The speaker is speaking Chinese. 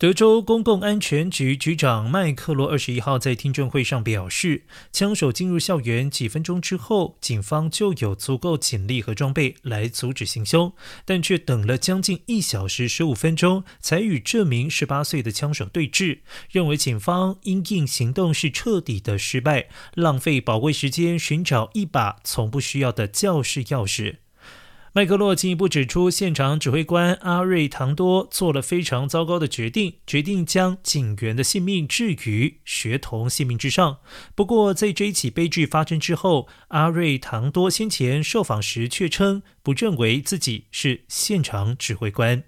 德州公共安全局局长麦克罗二十一号在听证会上表示，枪手进入校园几分钟之后，警方就有足够警力和装备来阻止行凶，但却等了将近一小时十五分钟才与这名十八岁的枪手对峙，认为警方因应行动是彻底的失败，浪费宝贵时间寻找一把从不需要的教室钥匙。麦克洛进一步指出，现场指挥官阿瑞唐多做了非常糟糕的决定，决定将警员的性命置于学童性命之上。不过，在这一起悲剧发生之后，阿瑞唐多先前受访时却称不认为自己是现场指挥官。